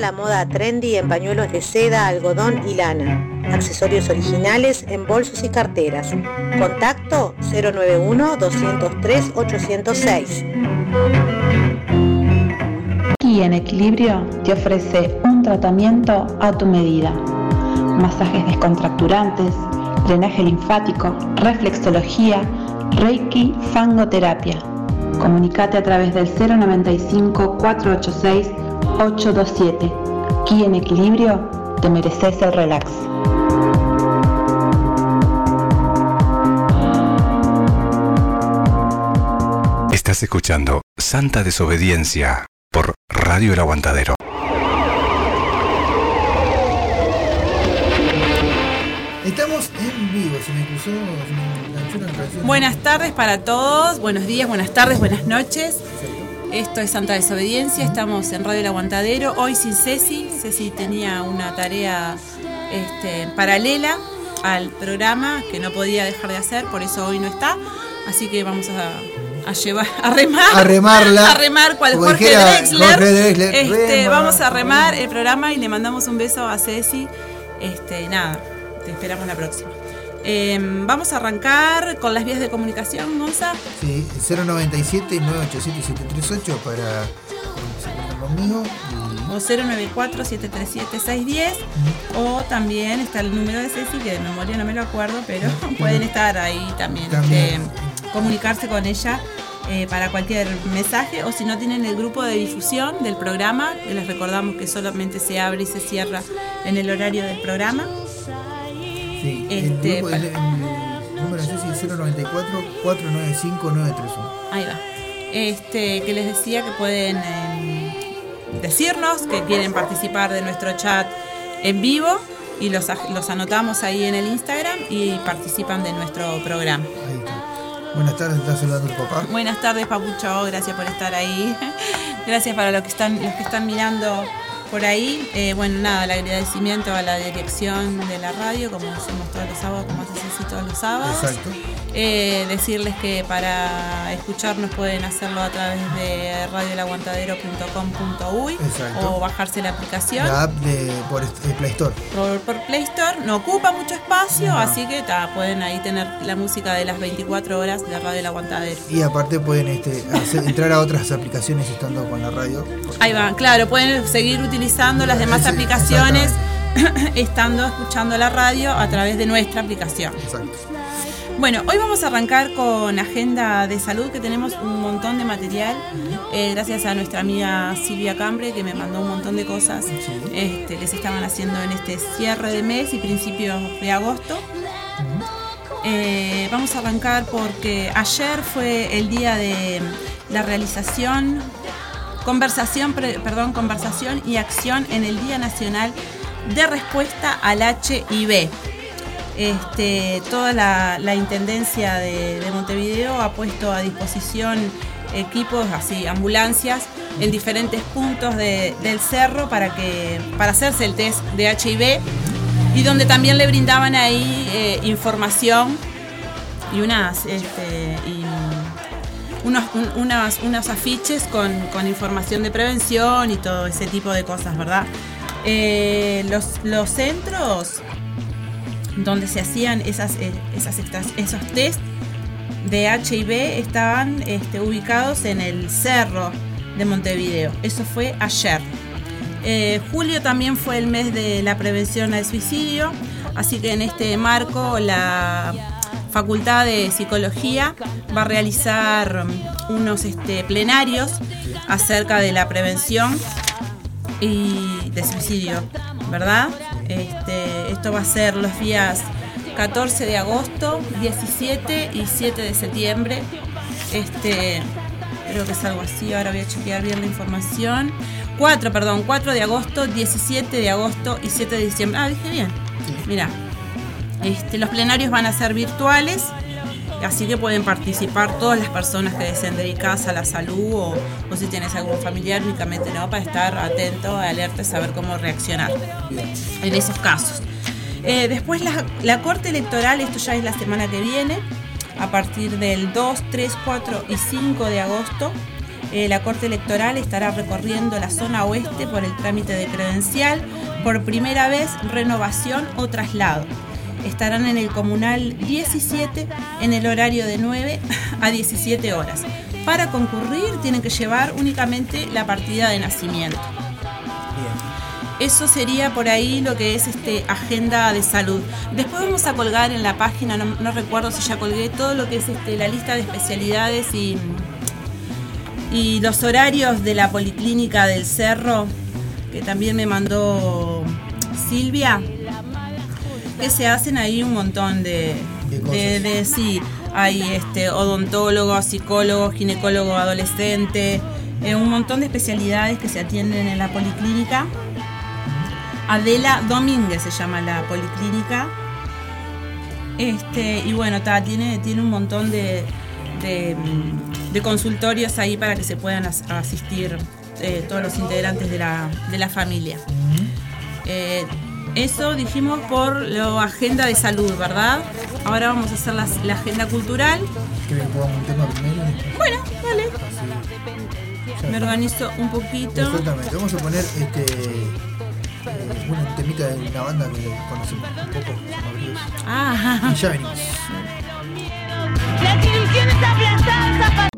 La moda trendy en pañuelos de seda, algodón y lana. Accesorios originales en bolsos y carteras. Contacto 091-203-806. Aquí en Equilibrio te ofrece un tratamiento a tu medida. Masajes descontracturantes, drenaje linfático, reflexología, reiki, fangoterapia. Comunicate a través del 095 486 827. Aquí en Equilibrio te mereces el relax. Estás escuchando Santa Desobediencia por Radio El Aguantadero. Estamos en vivo, se me cruzó, se me enganchó canción. Buenas tardes para todos, buenos días, buenas tardes, buenas noches. Esto es Santa Desobediencia, estamos en Radio El Aguantadero, hoy sin Ceci. Ceci tenía una tarea este, paralela al programa que no podía dejar de hacer, por eso hoy no está. Así que vamos a, a llevar, a remar. A remarla. A remar cual Jorge dijera Drexler. Jorge Drexler, Este, rema, vamos a remar rema. el programa y le mandamos un beso a Ceci. Este, nada, te esperamos la próxima. Eh, vamos a arrancar con las vías de comunicación, Gonza. Sí, 097 987 738 para conmigo. y- O 094-737-610. O también está el número de Ceci, que de memoria no me lo acuerdo, pero pueden estar ahí también. También. este, comunicarse con ella eh, para cualquier mensaje. O si no tienen el grupo de difusión del programa, les recordamos que solamente se abre y se cierra en el horario del programa. Sí, el, Este, grupo, el, el número de es 094 495 931. Ahí va. Este, que les decía que pueden eh, decirnos que quieren participar de nuestro chat en vivo y los, los anotamos ahí en el Instagram y participan de nuestro programa. Ahí está. Buenas tardes, está saludando el papá. Buenas tardes, Papucho, gracias por estar ahí. Gracias para los que están, los que están mirando por ahí. Eh, bueno, nada, el agradecimiento a la dirección de la radio, como hacemos todos los sábados, como hace Ceci todos los sábados. Exacto. Eh, decirles que para escucharnos pueden hacerlo a través de radiolaguantadero.com.uy o bajarse la aplicación. La app de, por Play Store. Por, por Play Store no ocupa mucho espacio, No. así que ta, pueden ahí tener la música de las 24 horas de Radio El Aguantadero. Y aparte pueden este, hacer- entrar a otras aplicaciones estando con la radio. Ahí va, claro, pueden seguir utilizando las demás Sí, aplicaciones estando escuchando la radio a través de nuestra aplicación. Exacto. Bueno, hoy vamos a arrancar con agenda de salud, que tenemos un montón de material, eh, gracias a nuestra amiga Silvia Cambre, que me mandó un montón de cosas este, que se estaban haciendo en este cierre de mes y principios de agosto. Eh, vamos a arrancar porque ayer fue el día de la realización, conversación, perdón, conversación y acción en el Día Nacional de Respuesta al HIV. Este, toda la, Intendencia de, de Montevideo ha puesto a disposición equipos, así, ambulancias, en diferentes puntos de- del cerro para, que, para hacerse el test de HIV y donde también le brindaban ahí eh, información y unas este, unos, unos afiches con, con información de prevención y todo ese tipo de cosas, ¿verdad? Eh, los, los centros donde se hacían esas, eh, esas esos test de HIV estaban este, ubicados en el cerro de Montevideo. Eso fue ayer. Eh, julio también fue el mes de la prevención al suicidio, así que en este marco la Facultad de Psicología va a realizar um, unos este, plenarios acerca de la prevención y de suicidio, ¿verdad? Este, esto va a ser los días 14 de agosto, 17 y 7 de septiembre. Este, creo que es algo así, ahora voy a chequear bien la información. 4, perdón, 4 de agosto, 17 de agosto y 7 de diciembre. Ah, dije bien. Mira, este, los plenarios van a ser virtuales, así que pueden participar todas las personas que deseen dedicarse a la salud o, o si tienes algún familiar únicamente, ¿no? Para estar atento, alerta y saber cómo reaccionar en esos casos. Eh, después la, Corte Electoral, esto ya es la semana que viene, a partir del 2, 3, 4 y 5 de agosto, eh, la Corte Electoral estará recorriendo la zona oeste por el trámite de credencial, por primera vez renovación o traslado. Estarán en el comunal 17 en el horario de 9 a 17 horas. Para concurrir tienen que llevar únicamente la partida de nacimiento. Eso sería por ahí lo que es este agenda de salud. Después vamos a colgar en la página, no, no recuerdo si ya colgué todo lo que es este, la lista de especialidades y, y los horarios de la policlínica del Cerro, que también me mandó Silvia, que se hacen ahí un montón de, De sí, hay este odontólogo, psicólogo, ginecólogo adolescente, eh, un montón de especialidades que se atienden en la policlínica. Adela Domínguez se llama la policlínica. Este, y bueno, ta, tiene, tiene un montón de, de, mm, de consultorios ahí para que se puedan as- asistir eh, todos los integrantes de la, de la familia. Eh, eso dijimos por la agenda de salud, ¿verdad? Ahora vamos a hacer la agenda cultural. ¿Querés que pongamos un tema primero? Bueno, dale. Ya. Me organizo un poquito. Exactamente, vamos a poner este. Eh, bueno, un temita de una banda que conocemos un poco, Bríos. Ah, Y ya venimos. Las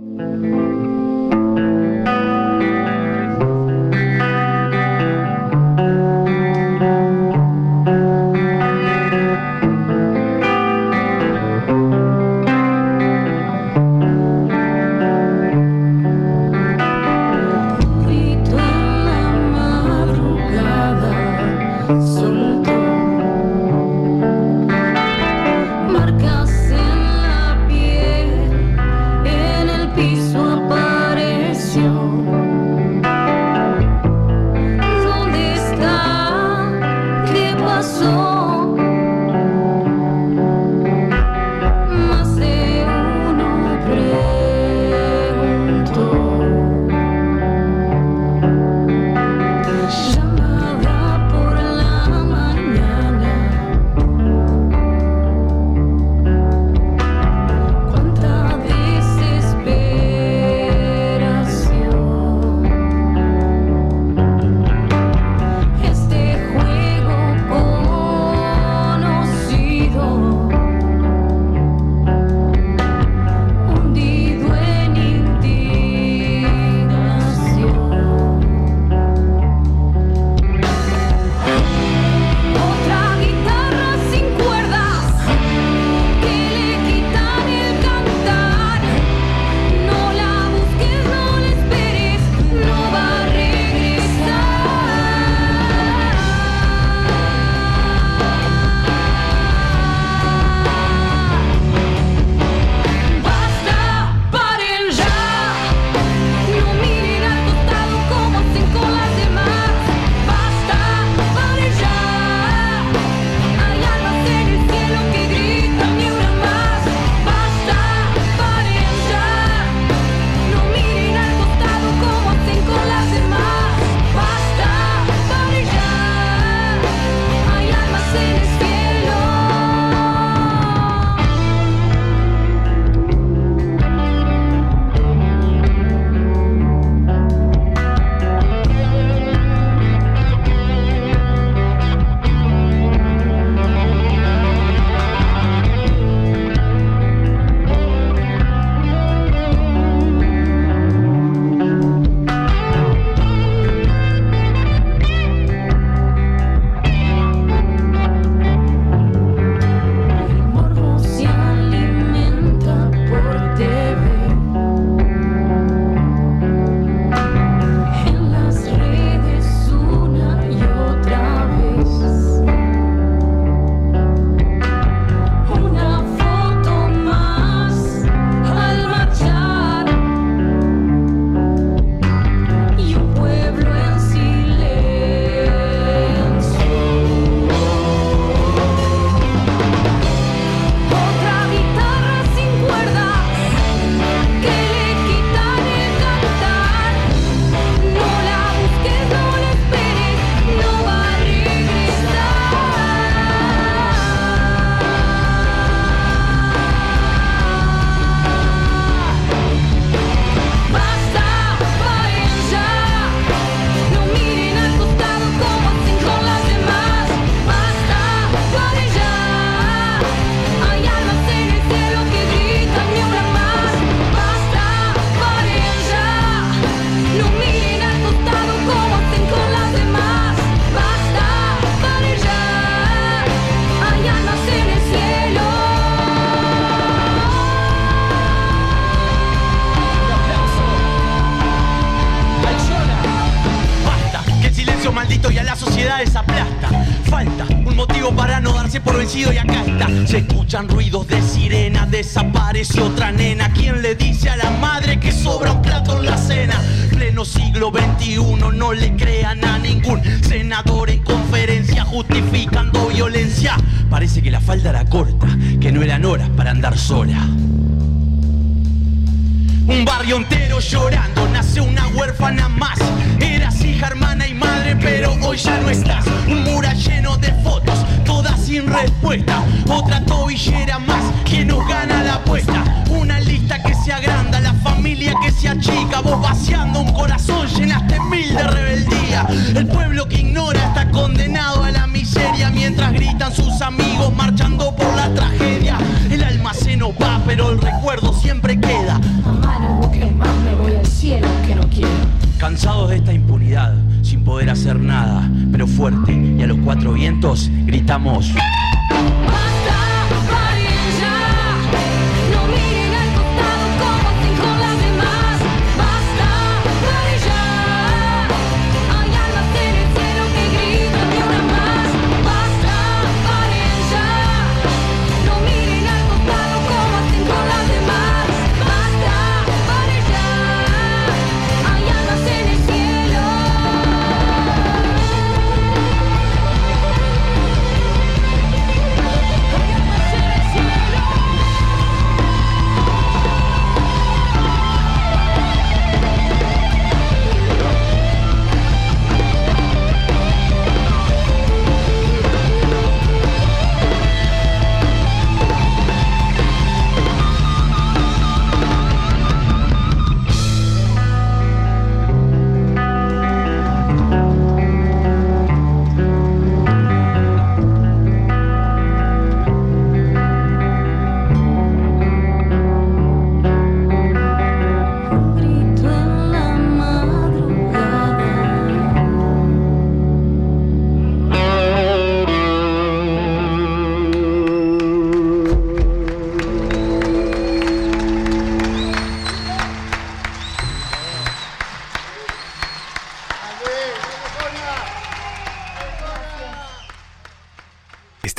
amigos marchando por la tragedia. El alma se nos va, pero el recuerdo siempre queda. Mamá, no busques más, me voy al cielo que no quiero. Cansados de esta impunidad, sin poder hacer nada, pero fuerte y a los cuatro vientos gritamos.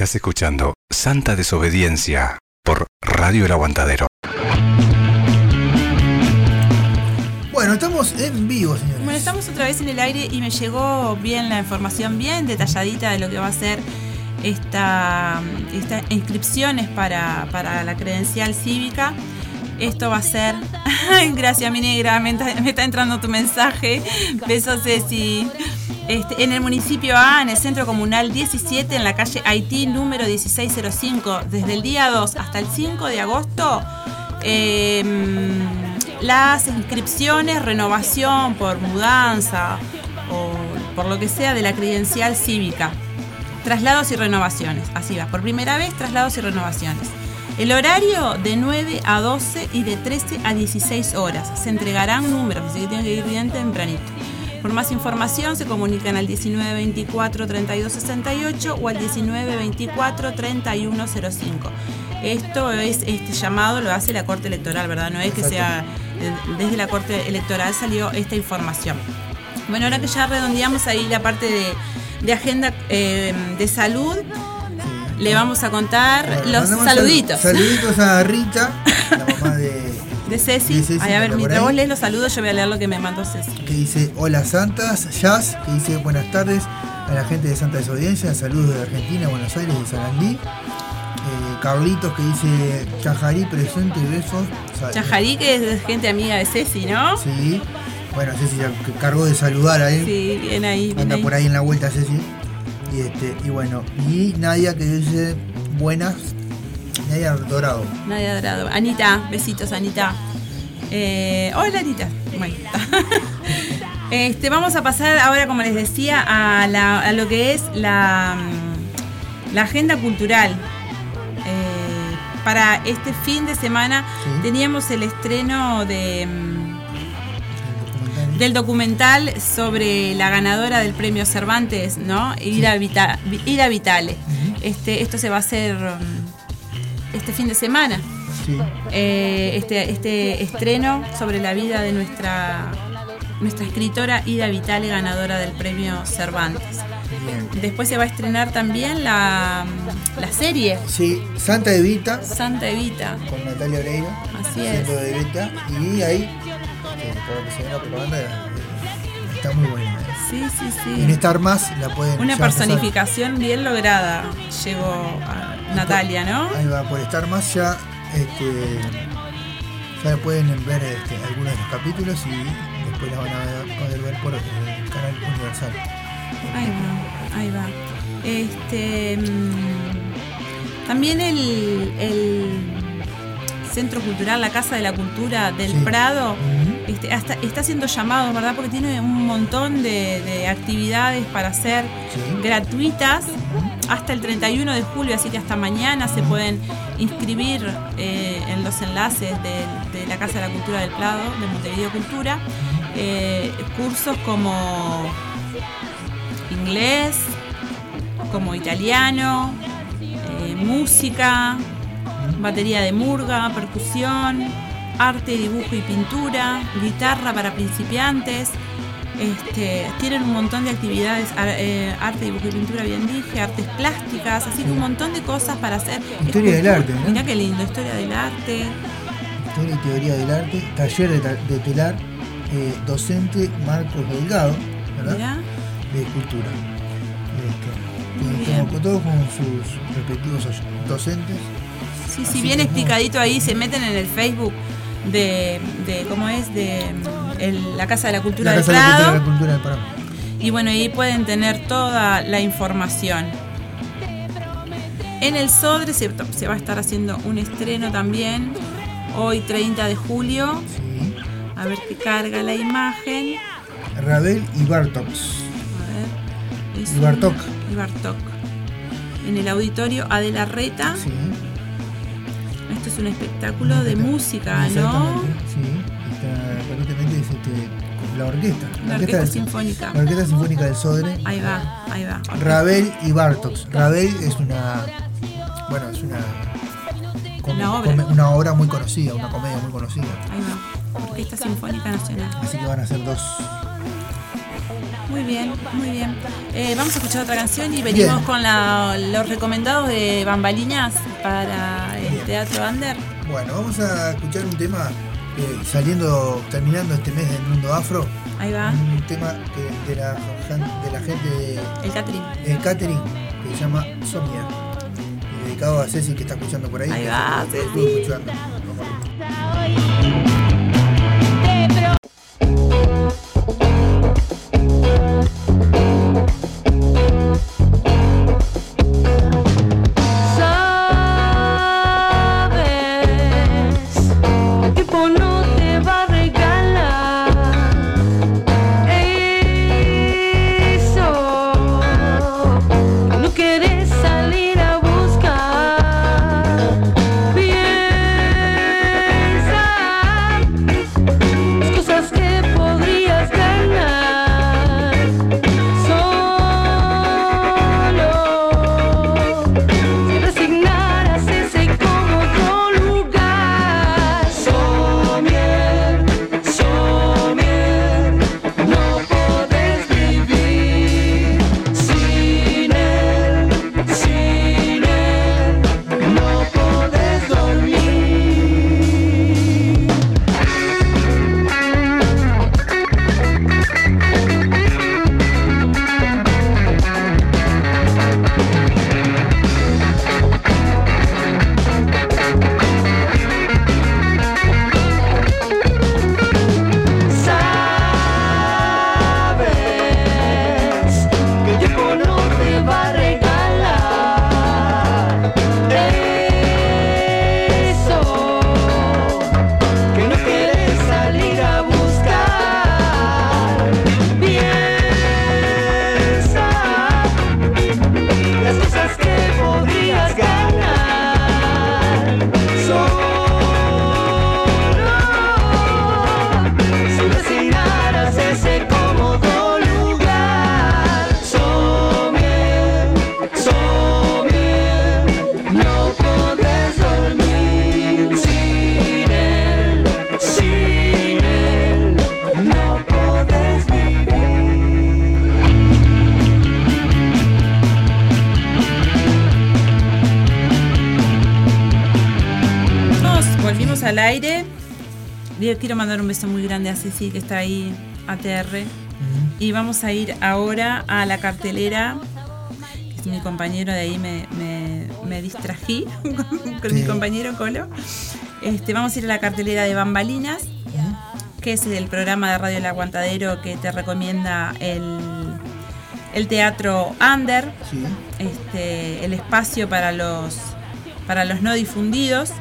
Estás escuchando Santa Desobediencia por Radio El Aguantadero. Bueno, estamos en vivo, señores. Bueno, estamos otra vez en el aire y me llegó bien la información, bien detalladita de lo que va a ser esta, estas inscripciones para, para la credencial cívica. Esto va a ser. Ay, gracias, mi negra. Me está, me está entrando tu mensaje. Besos, Ceci. Este, en el municipio A, en el centro comunal 17, en la calle Haití, número 1605, desde el día 2 hasta el 5 de agosto, em, las inscripciones, renovación por mudanza o por lo que sea de la credencial cívica. Traslados y renovaciones. Así va. Por primera vez, traslados y renovaciones. El horario de 9 a 12 y de 13 a 16 horas. Se entregarán números, así que tienen que ir bien tempranito. Por más información se comunican al 1924-3268 o al 1924-3105. Esto es este llamado, lo hace la Corte Electoral, ¿verdad? No es que sea eh, desde la Corte Electoral salió esta información. Bueno, ahora que ya redondeamos ahí la parte de, de agenda eh, de salud, le vamos a contar Bueno, los saluditos. sal- saluditos a Rita, la mamá de. De Ceci. De Ceci, Ay, a ver, mientras vos lees los saludos, yo voy a leer lo que me mandó Ceci. que dice Hola Santas, Jazz, que dice buenas tardes a la gente de Santa Desobediencia, saludos de Argentina, Buenos Aires, de Sarandí. Eh, Carlitos que dice Chajarí presente y besos. Chajarí, que es gente amiga de Ceci, ¿no? Sí. Bueno, Ceci se cargó de saludar a él. Sí, bien ahí, bien Anda ahí. por ahí en la vuelta Ceci. Y este, y bueno, y Nadia que dice buenas. Nadia Dorado. Nadia Dorado. Anita, besitos, Anita. Eh, hola, Anita. Bueno. este, vamos a pasar ahora, como les decía, a, la- a lo que es la, mm, la agenda cultural. Eh, para este fin de semana Sí. teníamos el estreno de, mm, documental. del documental sobre la ganadora del premio Cervantes, ¿no? Ira, Vita- Ira Vitale. Este, esto se va a hacer mm, este fin de semana. Sí. Eh, este, este estreno sobre la vida de nuestra, nuestra escritora Ida Vitale, ganadora del premio Cervantes. Bien. Después se va a estrenar también la, la serie Sí, Santa Evita Santa Evita. con Natalia Oreiro. Así es. de Evita. Y ahí, lo que se ve en la propaganda, eh, está muy buena. eh. Sí, sí, En sí. Star Más la pueden Una personificación bien lograda llegó a Natalia, ¿no? Ahí va, por Star Más ya, este, ya pueden ver este, algunos de los capítulos y después la van a poder ver por el canal Universal. Ahí va, ahí va. Este, mm, también el, el Centro Cultural, la Casa de la Cultura del Sí. Prado, este, hasta- está haciendo llamados, ¿verdad? Porque tiene un montón de, de actividades para hacer Sí. gratuitas hasta el 31 de julio, así que hasta mañana se pueden inscribir eh, en los enlaces de, la Casa de la Cultura del Prado, de Montevideo Cultura, eh, cursos como inglés, como italiano, eh, música, batería de murga, percusión, arte, dibujo y pintura, guitarra para principiantes. Este, tienen un montón de actividades, eh, arte, dibujo y pintura, bien dije, artes plásticas, así que un montón de cosas para hacer. Historia del arte, ¿no? Mirá qué lindo, historia del arte. Historia y teoría del arte, taller de, de telar, eh, docente Marcos Delgado, ¿verdad? Mirá. De escultura. Este, como- todos con sus respectivos docentes. Sí, sí, bien explicadito ahí, se meten en el Facebook de, de ¿cómo es? De el- la Casa de la Cultura La del Casa de la Cultura, Prado. del Prado. Y bueno, ahí pueden tener toda la información. En el Sodre se, se va a estar haciendo un estreno también, hoy 30 de julio. Sí. A ver qué carga la imagen. Ravel y Bartox. A ver. Y Bartók. En el auditorio Adela Reta. Sí. Un espectáculo de música, ¿no? Sí. Está, aparentemente es este, con la orquesta. La orquesta sinfónica. La Orquesta Sinfónica del Sodre. Ahí va, ahí va. Ravel y Bartox. Ravel es una. Bueno, es una. Una obra. come- una obra muy conocida, una comedia muy conocida. Ahí va. Orquesta Sinfónica Nacional. Así que van a ser dos. Muy bien, muy bien. Eh, vamos a escuchar otra canción y venimos Bien. con la- los recomendados de Bambalinas para el Bien. Teatro Under. Bueno, vamos a escuchar un tema eh, saliendo, terminando este mes del mundo afro. Ahí va, Un tema que- de, la, de la gente de el Catherine. el catering que se llama Somnia. Dedicado a Ceci que está escuchando por ahí. Ahí va, Ceci. escuchando. Ceci que está ahí, ATR. Y vamos a ir ahora a la cartelera. Que mi compañero de ahí, me, me, me distrají con mi Sí. compañero Colo. Este, vamos a ir a la cartelera de Bambalinas, que es el programa de Radio El Aguantadero que te recomienda el, el teatro Under, Sí. este, el espacio para los, para los no difundidos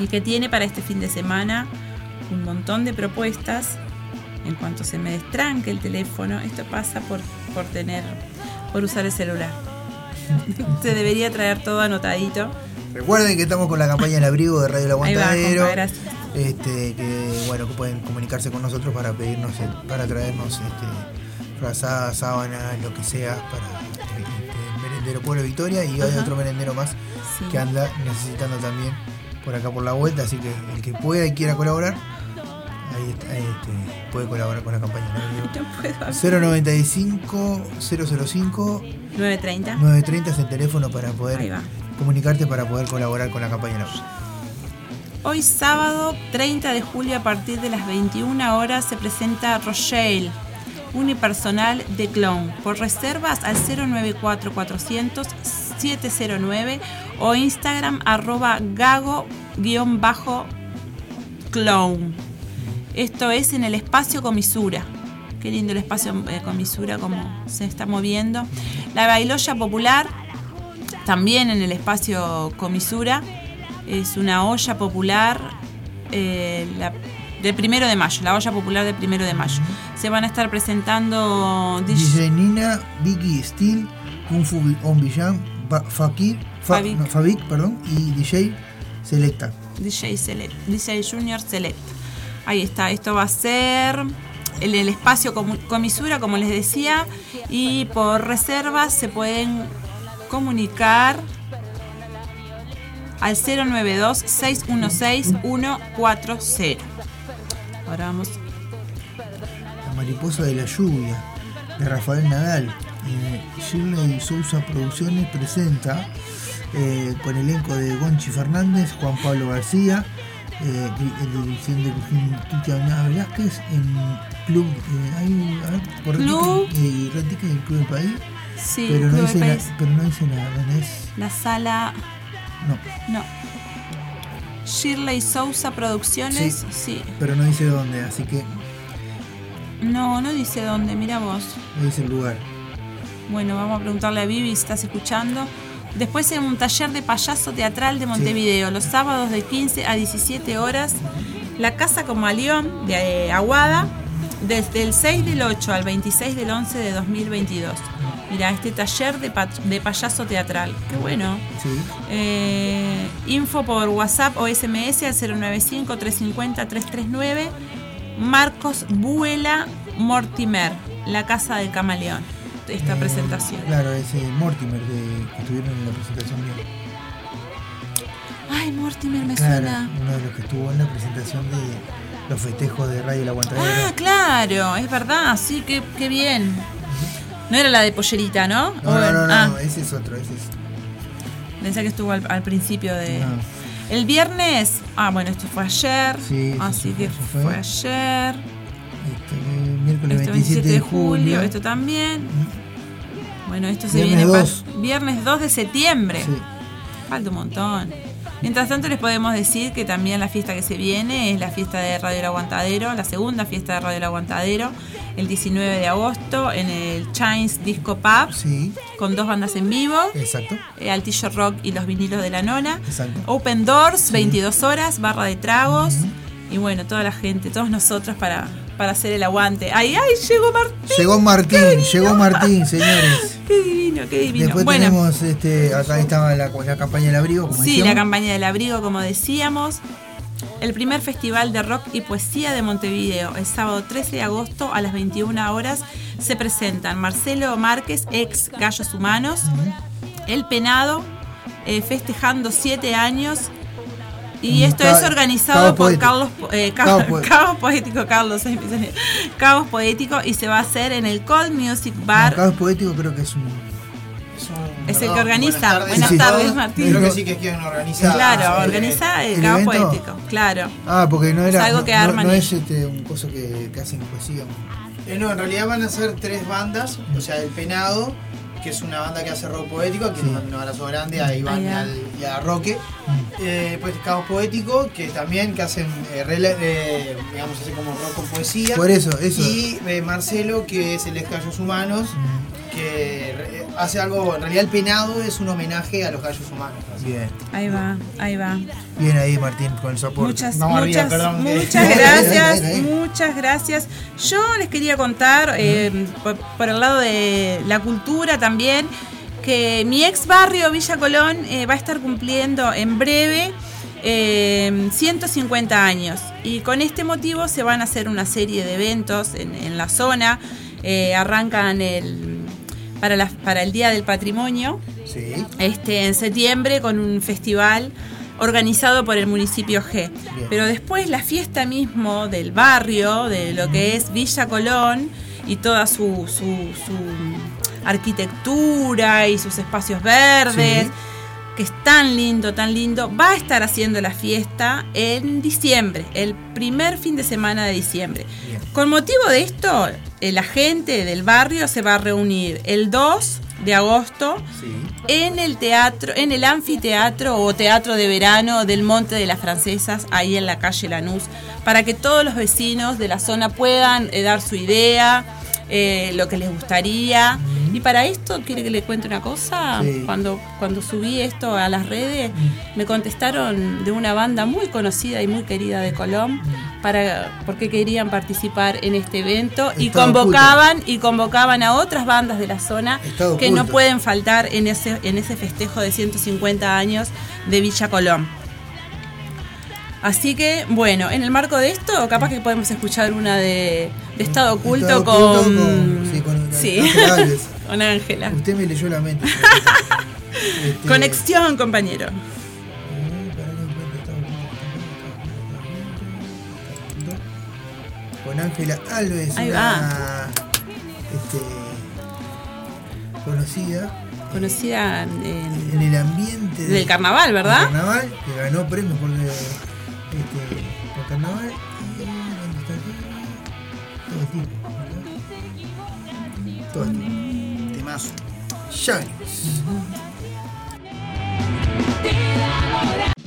y que tiene para este fin de semana un montón de propuestas en cuanto se me destranque el teléfono. Esto pasa por, por tener, por usar el celular. Se debería traer todo anotadito. Recuerden que estamos con la campaña del abrigo de Radio El va, Aguantadero. compa. Este, que bueno, que pueden comunicarse con nosotros para pedirnos, el- para traernos este, frazadas, sábanas, lo que sea, para este, el merendero Pueblo Victoria y hay Ajá. otro merendero más Sí. que anda necesitando también por acá por la vuelta, así que el que pueda y quiera colaborar, ahí, está, ahí, este, puede colaborar con la campaña. No puedo. abrigo. 095 005 9.30. 930 es el teléfono para poder comunicarte para poder colaborar con la campaña. Hoy sábado 30 de julio a partir de las 21 horas se presenta Rochelle, unipersonal de clown. Por reservas al 094 400 709 o Instagram arroba gago-clown. Esto es en el espacio comisura. Qué lindo el espacio eh, comisura como se está moviendo. La bailoya popular también en el espacio comisura. Es una olla popular eh, la- del primero de mayo, la olla popular del primero de mayo. Se van a estar presentando DJ DJ Nina, Vicky Steel, Kung Fu Ba- Fakir, Fa- no, Fabik, perdón, y DJ Selecta. DJ Select, DJ Junior Select. Ahí está, esto va a ser en el espacio comisura, como les decía, y por reservas se pueden comunicar al 092-616-140. Ahora vamos. La mariposa de la lluvia, de Rafael Nadal. Eh, Shirley Sousa Producciones presenta eh, con elenco de Gonchi Fernández, Juan Pablo García, eh, dirección de Cristian Velázquez en Club. Eh, hay, a ver, por Club. Eh, del Club del País, Sí, pero, no Club del la, País. pero no dice nada, ¿dónde es? La sala. No, No. Shirley Sousa Producciones. Sí. pero no dice dónde, así que No, no dice dónde, mira vos. no dice el lugar. Bueno, vamos a preguntarle a Vivi si estás escuchando. Después en un taller de payaso teatral de Montevideo, los sábados de 15 a 17 horas, la Casa Comaleón de eh, Aguada, desde el 6 del 8 al 26 del 11 de 2022. Mira, este taller de, pa- de payaso teatral. Qué bueno. Sí. Eh, info por WhatsApp o SMS al 095-350-339. Marcos Buela Mortimer, la Casa del Camaleón. Esta presentación. Claro, es eh, Mortimer de, que estuvieron en la presentación de. Ay, Mortimer me Claro, suena. uno de los que estuvo en la presentación de los festejos de Radio El Aguantadero. Ah, claro, es verdad, sí, qué, qué bien. No era la de pollerita, ¿no? no, no, no, no, Ah, ese es otro, ese es. pensé que estuvo al, al principio de. No. El viernes, ah, bueno, esto fue ayer, Sí, así sí que fue, fue, fue. ayer. Este, miércoles Esto 27 de julio. esto también. Bueno, esto se Viernes viene pa- 2. viernes 2 de septiembre. Sí. Falta un montón. Mientras tanto les podemos decir que también la fiesta que se viene es la fiesta de Radio El Aguantadero, la segunda fiesta de Radio El Aguantadero, el 19 de agosto en el Chines Disco Pub, Sí, con dos bandas en vivo, exacto. eh, Altillo Rock y los vinilos de la nona. Exacto. Open Doors, 22 horas, barra de tragos. Y bueno, toda la gente, todos nosotros para, para hacer el aguante. ¡Ay, ay! Llegó Martín. Llegó Martín, llegó Martín, señores. ¡Qué divino, qué divino! Después bueno, tenemos, este, acá estaba la, la campaña del abrigo, como sí, decíamos. la campaña del abrigo, como decíamos. El primer festival de rock y poesía de Montevideo, el sábado 13 de agosto a las 21 horas, se presentan Marcelo Márquez, ex Gallos Humanos, El Penado, eh, festejando 7 años. Y esto ca- es organizado por. Carlos Po- eh, Ca- Caos Poético. Carlos, leer. Caos Poético y se va a hacer en el Cold Music Bar. No, Caos Poético creo que es un, es un Es el que organiza. buenas tardes Buenas tardes. Martín. Creo que sí que es quien organiza. Claro, eh, organiza el ¿el cabo evento? poético. Claro. Ah, porque no era. Es algo no- que no, arman no es este, un coso que, que hacen poesía. eh, no, en realidad van a ser tres bandas. O sea, El Penado, que es una banda que hace rock poético, que Sí. es un abrazo grande a Iván y, al- y a Roque. Eh, pues Caos Poético, que también que hacen, eh, rela- eh, digamos, así como rock con poesía. Por eso, eso. Y eh, Marcelo, que es el de Gallos Humanos, Mm, que hace algo, en realidad el penado es un homenaje a los gallos humanos. Bien. Ahí va, ahí va. Bien ahí, Martín, con el soporte. Muchas, arriba, muchas, perdón. muchas gracias, muchas gracias. Yo les quería contar, eh, por, por el lado de la cultura también, que mi ex barrio Villa Colón eh, va a estar cumpliendo en breve eh, 150 años. Y con este motivo se van a hacer una serie de eventos en, en la zona. Eh, arrancan el, para, la- para el Día del Patrimonio Sí. este, en septiembre con un festival organizado por el municipio G. Bien. Pero después la fiesta mismo del barrio, de lo que es Villa Colón y toda su, su- su arquitectura y sus espacios verdes, Sí. Que es tan lindo, tan lindo, va a estar haciendo la fiesta en diciembre, el primer fin de semana de diciembre. Bien. Con motivo de esto, eh, la gente del barrio se va a reunir el 2 de agosto Sí. en el teatro, en el anfiteatro o teatro de verano del Monte de las Francesas, ahí en la calle Lanús, para que todos los vecinos de la zona puedan eh, dar su idea, eh, lo que les gustaría. Y para esto, ¿quiere que le cuente una cosa? Sí. Cuando, cuando subí esto a las redes, me contestaron de una banda muy conocida y muy querida de Colón, para, porque querían participar en este evento y convocaban y convocaban a otras bandas de la zona Estado que no pueden faltar en ese, en ese festejo de 150 años de Villa Colón. Así que, bueno, en el marco de esto, capaz que podemos escuchar una de, de Estado Oculto Estado con. Oculto con- sí, con Sí. Con Ángela. Usted me leyó la mente. Este, Conexión, compañero. eh. Con Ángela Alves, Ahí una este, conocida Conocida en- en el ambiente del carnaval, ¿verdad? del carnaval, que ganó premios por, el- este, por carnaval y ¿dónde está aquí? todo el ¿verdad? todo el tipo. Temazo.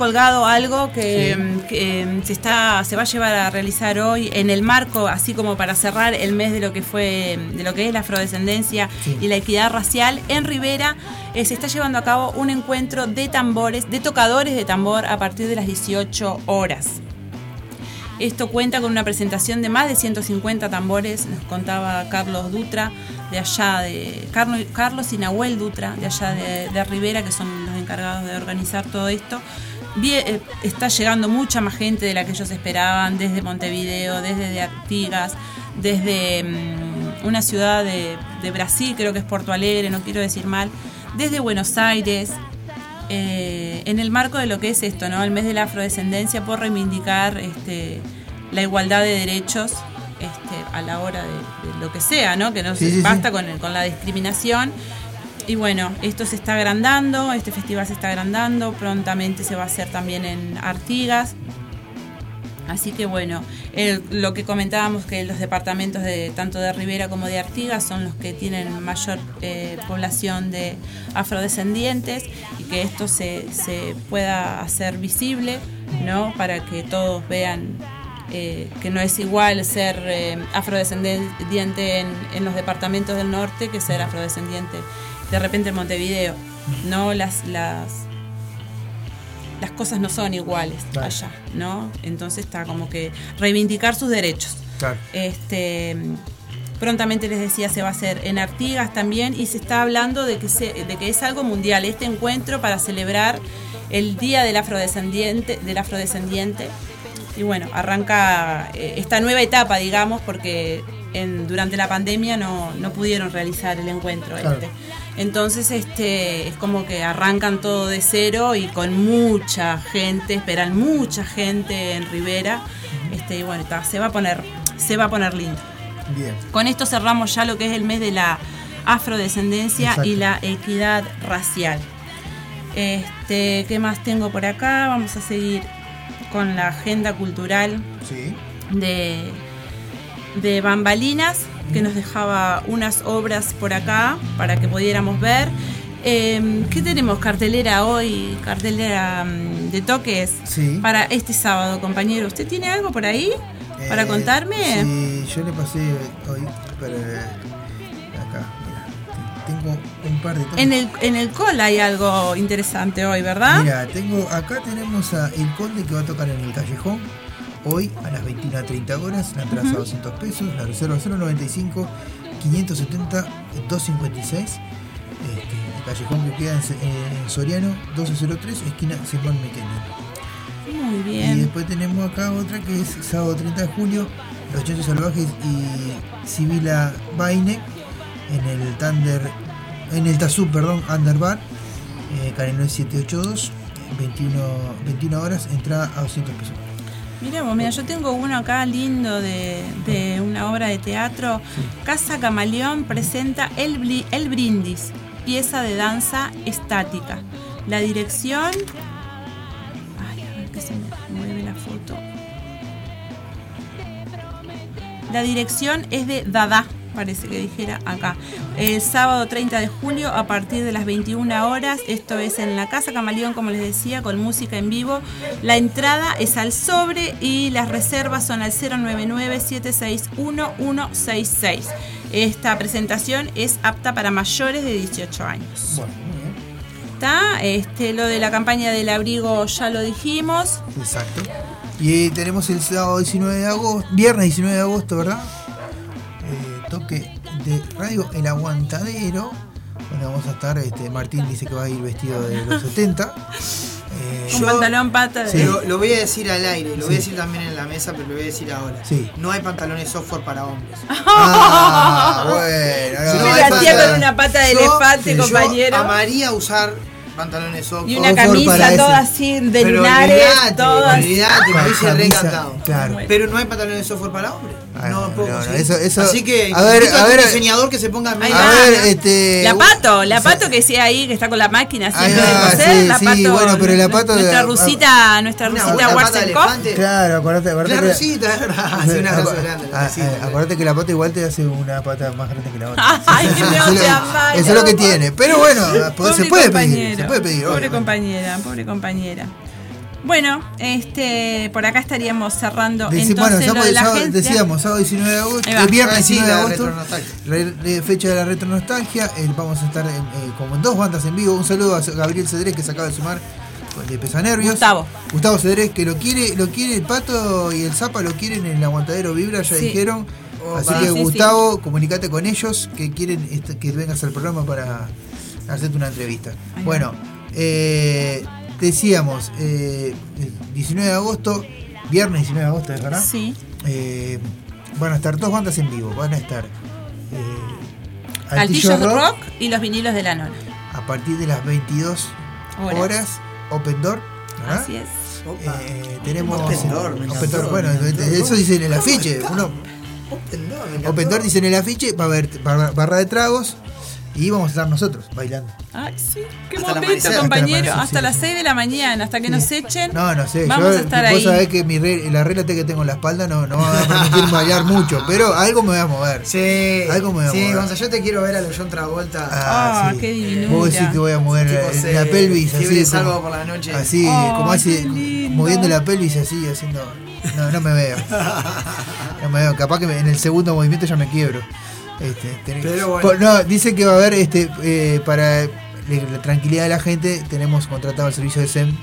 Colgado algo que, que, mm, se está, se va a llevar a realizar hoy en el marco, así como para cerrar el mes de lo que fue, de lo que es la afrodescendencia y la equidad racial. En Rivera eh, se está llevando a cabo un encuentro de tambores, de tocadores de tambor a partir de las 18 horas. Esto cuenta con una presentación de más de 150 tambores, nos contaba Carlos Dutra, de allá de. Carlos, Carlos y Nahuel Dutra, de allá de, de Rivera, que son los encargados de organizar todo esto. Eh, está llegando mucha más gente de la que ellos esperaban, desde Montevideo, desde de Artigas, desde mm, una ciudad de, de Brasil, creo que es Porto Alegre, no quiero decir mal, desde Buenos Aires, eh, en el marco de lo que es esto, ¿no? El mes de la afrodescendencia por reivindicar este, la igualdad de derechos este, a la hora de, de lo que sea, ¿no? Que no Sí, se sí, sí. basta con, el- con la discriminación. Y bueno, esto se está agrandando, este festival se está agrandando, prontamente se va a hacer también en Artigas. Así que bueno, el- lo que comentábamos que los departamentos de tanto de Rivera como de Artigas son los que tienen mayor eh, población de afrodescendientes y que esto se, se pueda hacer visible, ¿no? Para que todos vean eh, que no es igual ser eh, afrodescendiente en, en los departamentos del norte que ser afrodescendiente de repente en Montevideo. No las, las las cosas no son iguales Claro. allá, ¿no? Entonces está como que reivindicar sus derechos. Claro. Este, prontamente les decía, se va a hacer en Artigas también y se está hablando de que, se- de que es algo mundial este encuentro para celebrar el Día del Afrodescendiente. Del afrodescendiente. Y bueno, arranca eh, esta nueva etapa, digamos, porque en- durante la pandemia no, no pudieron realizar el encuentro Claro. este. Entonces este es como que arrancan todo de cero y con mucha gente, esperan mucha gente en Rivera. Este, y bueno, ta, se va a poner, se va a poner lindo. Bien. Con esto cerramos ya lo que es el mes de la afrodescendencia Exacto. y la equidad racial. Este, ¿qué más tengo por acá? Vamos a seguir con la agenda cultural Sí. de, de Bambalinas, que nos dejaba unas obras por acá para que pudiéramos ver. Eh, ¿Qué tenemos? Cartelera hoy, cartelera mm, de toques Sí. para este sábado, compañero. ¿Usted tiene algo por ahí para Eh, contarme? Sí, yo le pasé hoy para acá. Mira, tengo un par de toques. En el, en el col hay algo interesante hoy, ¿verdad? Mira, tengo, acá tenemos a El Conde que va a tocar en el Callejón. Hoy a las 21.30 horas, la entrada es a 200 pesos, la reserva 095 570 256. Este, el Callejón que queda en, en Soriano 1203, esquina Simón Mequeño. Muy Y bien. después tenemos acá otra que es sábado 30 de julio, Los Chanchos Salvajes y Sibila Baine en el Thunder, en el Tazú, perdón, Underbar, eh, Canelo 782, 21, 21 horas, entrada a 200 pesos. Mira vos, mira, yo tengo uno acá lindo de, de una obra de teatro. Casa Camaleón presenta el, el Brindis, pieza de danza estática. La dirección. Ay, a ver que se me mueve la foto. La dirección es de Dada, parece que dijera acá. El sábado 30 de julio a partir de las 21 horas. Esto es en la Casa Camaleón, como les decía, con música en vivo. La entrada es al sobre y las reservas son al 099-761-166. Esta presentación es apta para mayores de 18 años. Bueno, muy bien. Está, este, lo de la campaña del abrigo ya lo dijimos. Exacto. Y eh, tenemos el sábado 19 de agosto, viernes 19 de agosto, ¿verdad? De radio El Aguantadero. Bueno, vamos a estar, este, Martín dice que va a ir vestido de los 70. Eh, Yo- pantalón pata de... Sí. Lo, lo voy a decir al aire, lo voy a decir también en la mesa, pero lo voy a decir ahora. Sí. No hay pantalones software para hombres. Ah, bueno. No, no, Me hacía no. con una pata de Yo- elefante, yo compañero. amaría usar pantalones software. Y una camisa toda así de Pero lunares, olvidate, todas. olvidate, me hubiese Camisa, reencantado. Claro. Pero no hay pantalones software para hombres. Ah, no, eso- eso- Así que a ver, a ver. diseñador que se ponga Ahí A ver, este. La pato, la o sea, pato que sí ahí, que está con la máquina haciendo de coser, sí, la sí, bueno, pero la pato Nuestra rusita, nuestra rusita elefante. Claro, acordate, acordate. Es verdad. Hace una cosa grande. la ah, eh, claro. Acuérdate que la pata igual te hace una pata más grande que la otra. Ay, que Eso es lo- sea malo. Eso es lo que tiene. Pero bueno, se puede pedir. compañero, Se puede pedir. Pobre compañera, pobre compañera. Bueno, este, por acá estaríamos cerrando Deci- entonces bueno, lo de la sábado- gente. decíamos sábado 19 de agosto, eh, viernes Ah, sí, 19 de agosto, re- fecha de la retronostalgia. eh, vamos a estar eh, eh, como en dos bandas en vivo. Un saludo a Gabriel Cedrés que se acaba de sumar pues, de Pesanervios. Gustavo. Gustavo Cedrés que lo quiere, lo quiere el pato y el zapa lo quieren en el aguantadero Vibra, ya Sí. dijeron. Así que Sí, sí, Gustavo, comunicate con ellos que quieren que vengas al programa para hacerte una entrevista. Bueno, eh, decíamos, eh, el 19 de agosto, viernes 19 de agosto, ¿es verdad? Sí. Eh, van a estar dos bandas en vivo. Van a estar eh, Altillos rock. y los vinilos de la nona. a partir de las 22 Horas. horas, Open Door. ¿verdad? Así es. Eh, tenemos Open Door, me Open encantó, Door, bueno, eso dice en el afiche. Uno, Open Door. Open Door dice en el afiche, va a haber barra de tragos y vamos a estar nosotros bailando. Ay, sí. Qué Hasta momento, amanecer. compañero. Hasta las sí. 6 de la mañana, hasta que nos echen. No, no sé, Vamos yo, a estar vos ahí. sabés que mi re- la regla que tengo en la espalda no, no va a permitir bailar mucho, pero algo me voy a mover. Sí, Algo me voy a sí, mover. Gonzalo, yo te quiero ver a los John Travolta. Ah, qué divinura. Vos decís que voy a mover Tipo, la, pelvis así. como- por la noche. Así, Oh, como así, moviendo la pelvis así, haciendo. No, no me veo. No me veo. Capaz que en el segundo movimiento ya me quiebro. Este, tenés- Pero bueno. No, dice que va a haber este eh, para la tranquilidad de la gente, tenemos contratado el servicio de SEM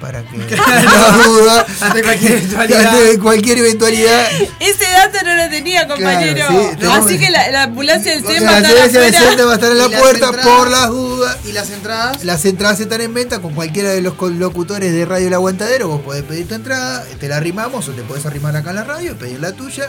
para que no duda, Ante cualquier eventualidad. ante cualquier eventualidad. Ese dato no lo tenía, compañero. Claro, sí, tenemos- Así que la, la ambulancia del CEM va va a estar en la las puerta entradas- por las dudas. Y las entradas. Las entradas están en venta con cualquiera de los locutores de Radio El Aguantadero. Vos podés pedir tu entrada, te la arrimamos o te podés arrimar acá en la radio y pedir la tuya.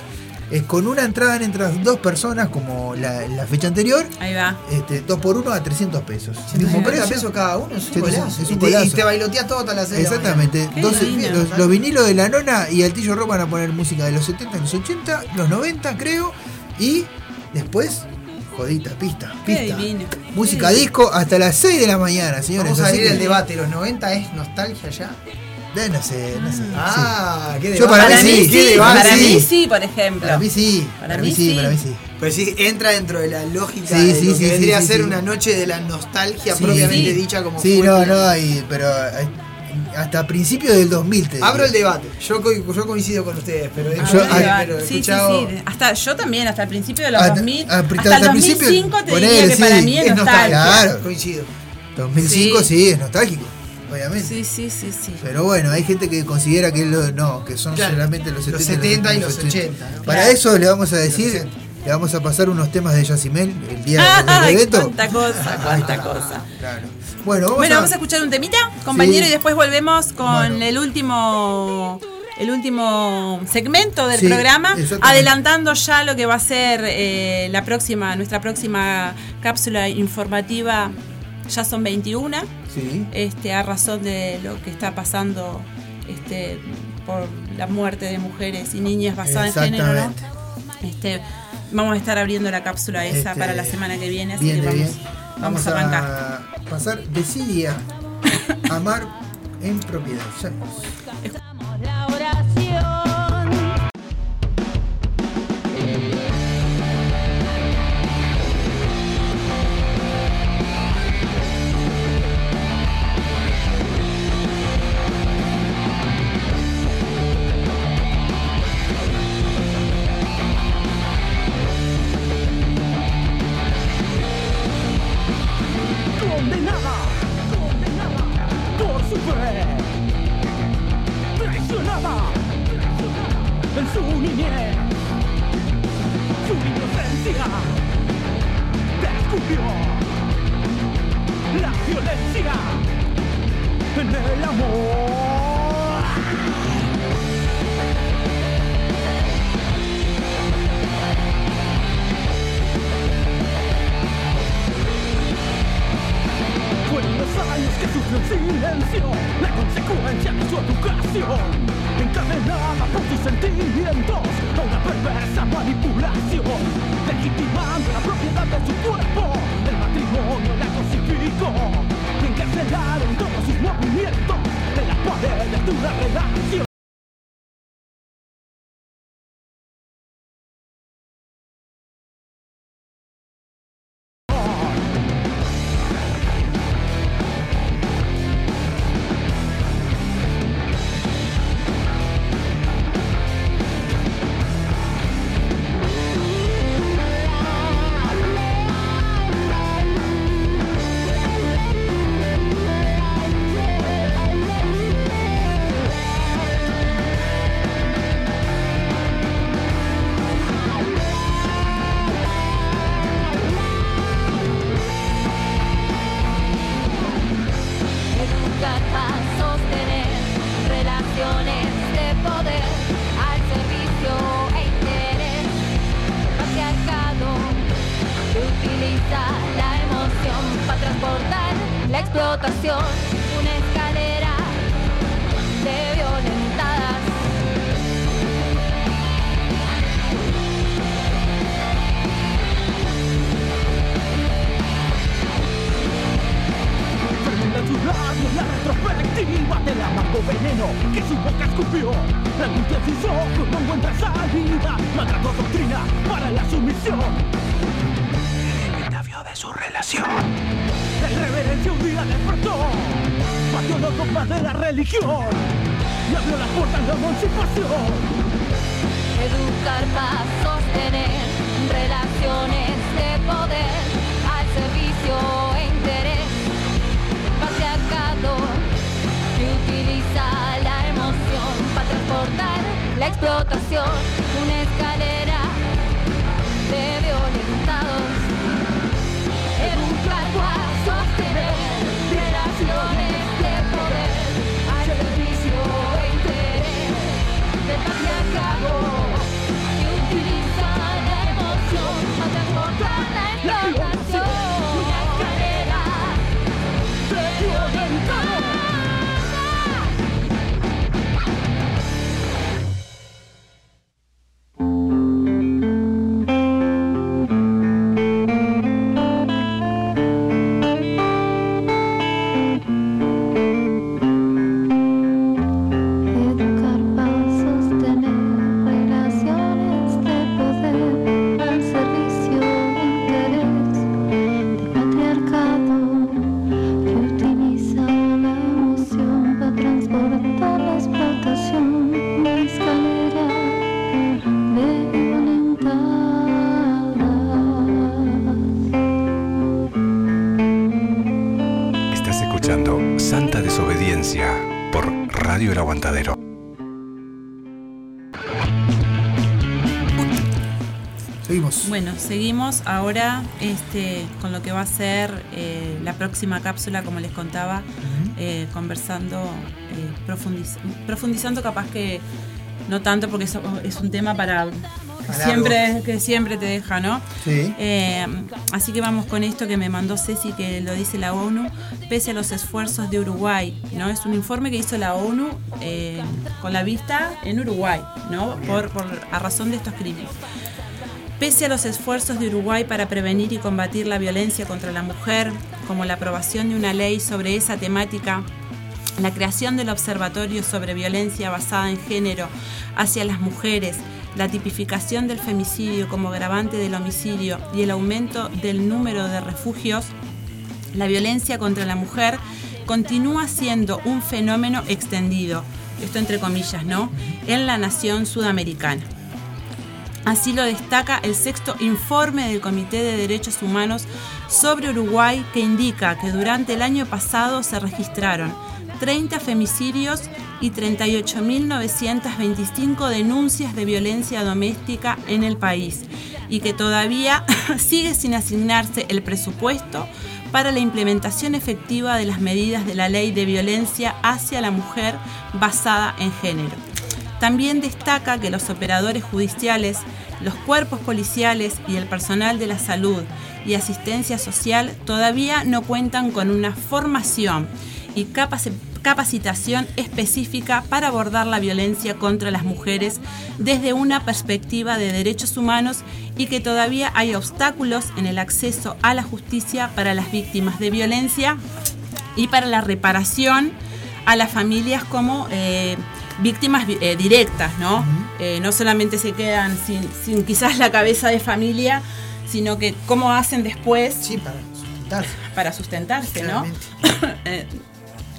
Es con una entrada entran dos personas como la, la fecha anterior. Ahí va. Este, dos por uno a 300 pesos. 150 pesos cada uno, es un 150 golazo. es un y, te, golazo. y te bailoteas todo hasta las 6 Exactamente. Entonces, los, los vinilos de la nona y Altillo Rock van a poner música de los 70, los 80, los 90 creo. Y después, jodita, pista, pista. Música Qué disco hasta las 6 de la mañana, señores. Vamos a abrir que- el debate. ¿Los 90 es nostalgia ya? Eh, no sé, no sé. Ah, qué Yo debate. para, Para mí mí sí, sí, para para mí mí sí. sí, por ejemplo. Para mí sí, Para para mí mí sí, sí. para mí sí. Pues sí, entra dentro de la lógica Sí, de sí, lo sí, que sí, vendría sí, a ser sí. una noche de la nostalgia Sí, propiamente sí. dicha como Sí, no, no, y- pero eh, hasta principios del 2000 te Abro el debate. Yo, co- yo coincido con ustedes, pero he, Yo- ah, pero sí, sí, escuchado. sí. Hasta yo también, hasta el principio de los Hasta- 2000. ah, Hasta, hasta el el principio, 2005 te diría que sí, para mí es nostalgia. Claro. Coincido. 2005 sí. Sí. es nostálgico, obviamente. Sí, sí, sí, sí. Pero bueno, hay gente que considera que lo- no, que son Claro. solamente los 70, Los 70 y los 80, ¿no? Para Claro. eso le vamos a decir, 60. le vamos a pasar unos temas de Yacimel el día Ay, del evento. cuánta cosa, cuánta cosa. Claro. Bueno, vamos, Bueno, a, vamos a escuchar un temita, compañero, Sí. y después volvemos con Bueno. el último el último segmento del Sí, programa, adelantando ya lo que va a ser eh, la próxima, nuestra próxima cápsula informativa. Ya son 21, Sí. este, a razón de lo que está pasando este, por la muerte de mujeres y niñas basada en género, ¿no? Este, vamos a estar abriendo la cápsula esa Este, para la semana que viene, así Bien, que vamos, bien. vamos a arrancar. pasar Decidia amar en propiedad. Ya. Una escalera de violentadas. Fermenta en sus labios la retrospectiva del amargo veneno que su boca escupió. La sus ojos no encuentra salida. Maltrató doctrina para la sumisión. El de su relación. El reverente un día despertó, batió los dogmas de la religión y abrió las puertas de la emancipación. Educar para sostener relaciones de poder al servicio e interés patriarcado que utiliza la emoción para transportar la explotación. Escuchando Santa Desobediencia por Radio El Aguantadero. Seguimos. Bueno, seguimos ahora este, con lo que va a ser eh, la próxima cápsula, como les contaba, eh, conversando, eh, profundiz- profundizando capaz que no tanto porque eso es un tema Para siempre que siempre te deja, ¿no? Sí. Eh, así que vamos con esto que me mandó Ceci, que lo dice la ONU, pese a los esfuerzos de Uruguay, ¿no? Es un informe que hizo la ONU eh, con la vista en Uruguay, ¿no? Por, por- a razón de estos crímenes. Pese a los esfuerzos de Uruguay para prevenir y combatir la violencia contra la mujer, como la aprobación de una ley sobre esa temática, la creación del Observatorio sobre Violencia basada en género hacia las mujeres, la tipificación del femicidio como agravante del homicidio y el aumento del número de refugios, la violencia contra la mujer continúa siendo un fenómeno extendido, esto entre comillas, ¿no?, en la nación sudamericana. Así lo destaca el sexto informe del Comité de Derechos Humanos sobre Uruguay que indica que durante el año pasado se registraron 30 femicidios y 38.925 denuncias de violencia doméstica en el país y que todavía sigue sin asignarse el presupuesto para la implementación efectiva de las medidas de la ley de violencia hacia la mujer basada en género. También destaca que los operadores judiciales, los cuerpos policiales y el personal de la salud y asistencia social todavía no cuentan con una formación y capaci- capacitación específica para abordar la violencia contra las mujeres desde una perspectiva de derechos humanos y que todavía hay obstáculos en el acceso a la justicia para las víctimas de violencia y para la reparación a las familias como eh, víctimas eh, directas, ¿no? Eh, no solamente se quedan sin, sin quizás la cabeza de familia, sino que cómo hacen después para sustentarse, para sustentarse ¿no? Claramente. Eh,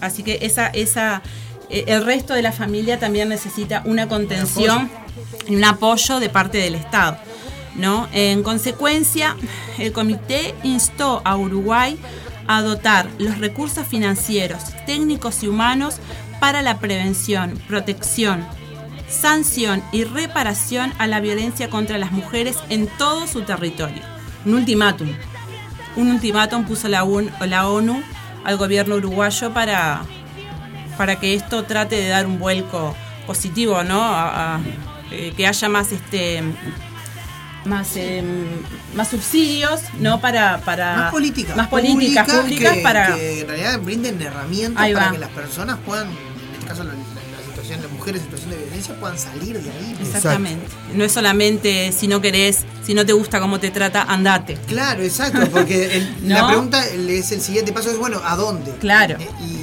Así que esa, esa, eh, el resto de la familia también necesita una contención y un apoyo de parte del Estado. ¿no? En consecuencia, el comité instó a Uruguay a dotar los recursos financieros, técnicos y humanos para la prevención, protección, sanción y reparación a la violencia contra las mujeres en todo su territorio. Un ultimátum. Un ultimátum puso la, UN la ONU al gobierno uruguayo para, para que esto trate de dar un vuelco positivo, ¿no? A- a- eh, que haya más este más eh, más subsidios, ¿no? Para, para Más políticas. más políticas públicas públicas que, para que en realidad brinden herramientas para que las personas puedan, en este caso la situación de mujeres en situación de violencia, puedan salir de ahí. Exactamente. No es solamente si no querés, si no te gusta cómo te trata, andate. Claro, exacto, porque el- la pregunta es el siguiente paso es bueno, ¿a dónde? Claro. Eh, y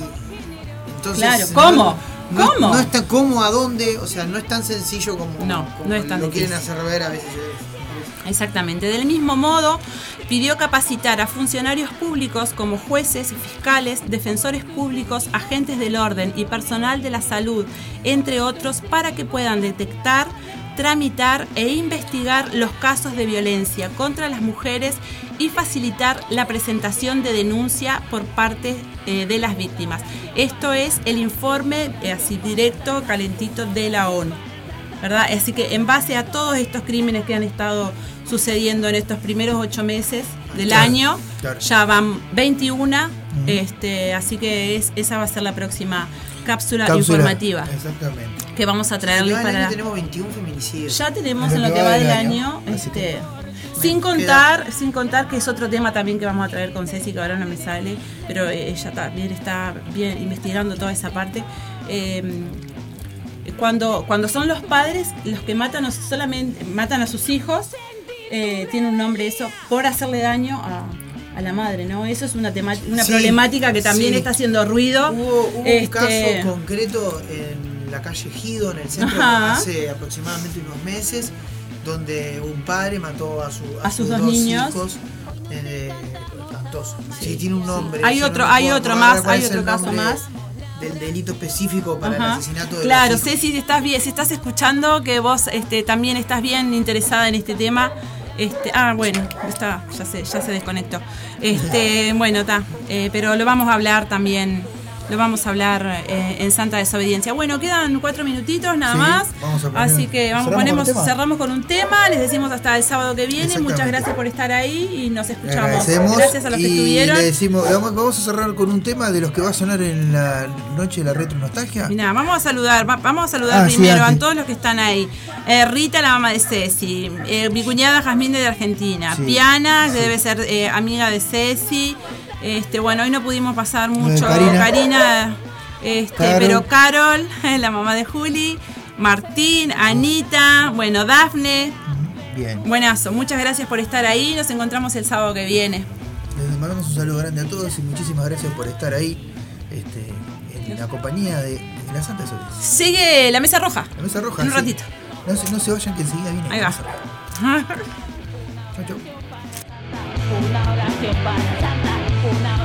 entonces Claro, ¿cómo? No, ¿Cómo? No está cómo a dónde, o sea, no es tan sencillo como, No, como no es tan lo quieren difícil. hacer ver a veces. Exactamente. Del mismo modo, pidió capacitar a funcionarios públicos como jueces, fiscales, defensores públicos, agentes del orden y personal de la salud, entre otros, para que puedan detectar, tramitar e investigar los casos de violencia contra las mujeres y facilitar la presentación de denuncia por parte eh, de las víctimas. Esto es el informe eh, así directo, calentito de la ONU. ¿Verdad? Así que en base a todos estos crímenes que han estado sucediendo en estos primeros ocho meses del Claro, año, claro. ya van 21, este, así que es, esa va a ser la próxima cápsula, Cápsula, informativa Exactamente. que vamos a traerles año para... tenemos 21 feminicidios. Ya tenemos en lo que va del año, este, sin contar, sin contar que es otro tema también que vamos a traer con Ceci, que ahora no me sale, pero ella también está bien investigando toda esa parte. Eh, cuando, cuando son los padres los que matan solamente matan a sus hijos, eh, tiene un nombre eso, por hacerle daño a, a la madre, ¿no? Eso es una, una Sí, problemática que también sí. está haciendo ruido. Hubo, hubo Este, un caso concreto en la calle Gido, en el centro, Ajá. hace aproximadamente unos meses, donde un padre mató a, su- A sus dos niños. hijos. eh, espantoso. Sí, tiene un nombre. Hay otro- hay otro más, hay otro caso más. Del delito específico para Ajá. el asesinato de Claro, los. Ceci, si estás bien, si estás escuchando, que vos este, también estás bien interesada en este tema. Este, ah, bueno, está, ya se, ya se desconectó. Este, bueno, está. eh, pero lo vamos a hablar también. Lo vamos a hablar eh, en Santa Desobediencia. Bueno, quedan cuatro minutitos nada Sí, más. vamos a poner- Así que vamos, ¿cerramos con ponemos, tema? cerramos con un tema. Les decimos hasta el sábado que viene. Muchas gracias por estar ahí y nos escuchamos. Gracias a los que estuvieron. le decimos, vamos, vamos a cerrar con un tema de los que va a sonar en la noche de la retro nostalgia. Mirá, vamos a saludar, va- vamos a saludar Ah, sí, primero a todos los que están ahí. Eh, Rita, la mamá de Ceci, eh, mi cuñada Jazmín de Argentina, Sí, Piana, que debe ser eh, amiga de Ceci. Este, bueno, hoy no pudimos pasar mucho. Karina. Karina, este, Carol. pero Carol, la mamá de Juli, Martín, Anita, bueno, Dafne. Bien. Buenazo, muchas gracias por estar ahí. Nos encontramos el sábado que viene. Les mandamos un saludo grande a todos y muchísimas gracias por estar ahí este, en la compañía de, de la Santa Desobediencia. Sigue la mesa roja. La mesa roja. En un sí. ratito. No, se- no se vayan que enseguida viene. Ahí va. Chau, chau. Una oración para people now.